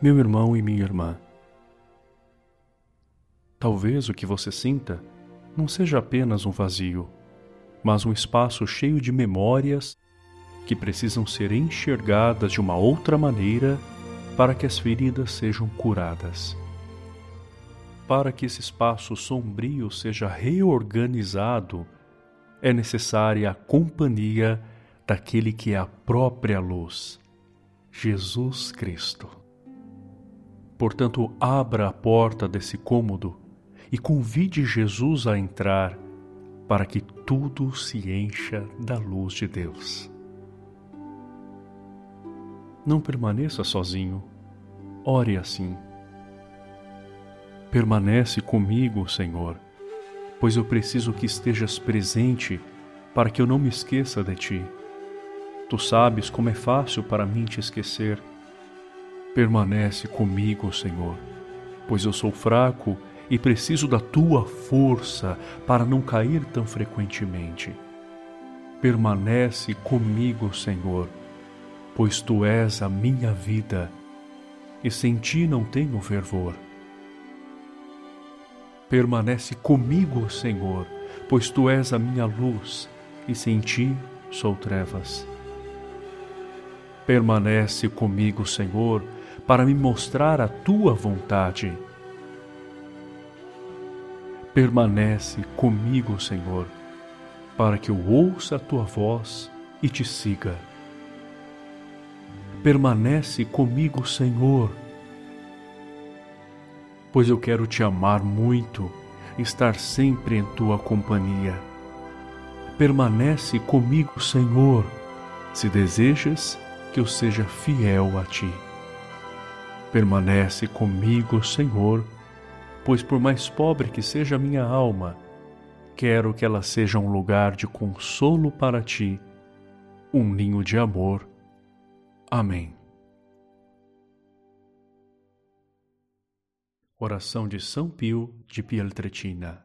Meu irmão e minha irmã, talvez o que você sinta não seja apenas um vazio, mas um espaço cheio de memórias que precisam ser enxergadas de uma outra maneira para que as feridas sejam curadas. Para que esse espaço sombrio seja reorganizado, é necessária a companhia daquele que é a própria luz, Jesus Cristo. Portanto, abra a porta desse cômodo e convide Jesus a entrar para que tudo se encha da luz de Deus. Não permaneça sozinho, ore assim. Permanece comigo, Senhor, pois eu preciso que estejas presente para que eu não me esqueça de ti. Tu sabes como é fácil para mim te esquecer. Permanece comigo, Senhor, pois eu sou fraco e preciso da tua força para não cair tão frequentemente. Permanece comigo, Senhor, pois tu és a minha vida e sem ti não tenho fervor. Permanece comigo, Senhor, pois tu és a minha luz e sem ti sou trevas. Permanece comigo, Senhor, para me mostrar a tua vontade. Permanece comigo, Senhor, para que eu ouça a tua voz e te siga. Permanece comigo, Senhor, pois eu quero te amar muito, estar sempre em tua companhia. Permanece comigo, Senhor, se desejas que eu seja fiel a ti. Permanece comigo, Senhor, pois por mais pobre que seja a minha alma, quero que ela seja um lugar de consolo para ti, um ninho de amor. Amém. Oração de São Pio de Pieltretina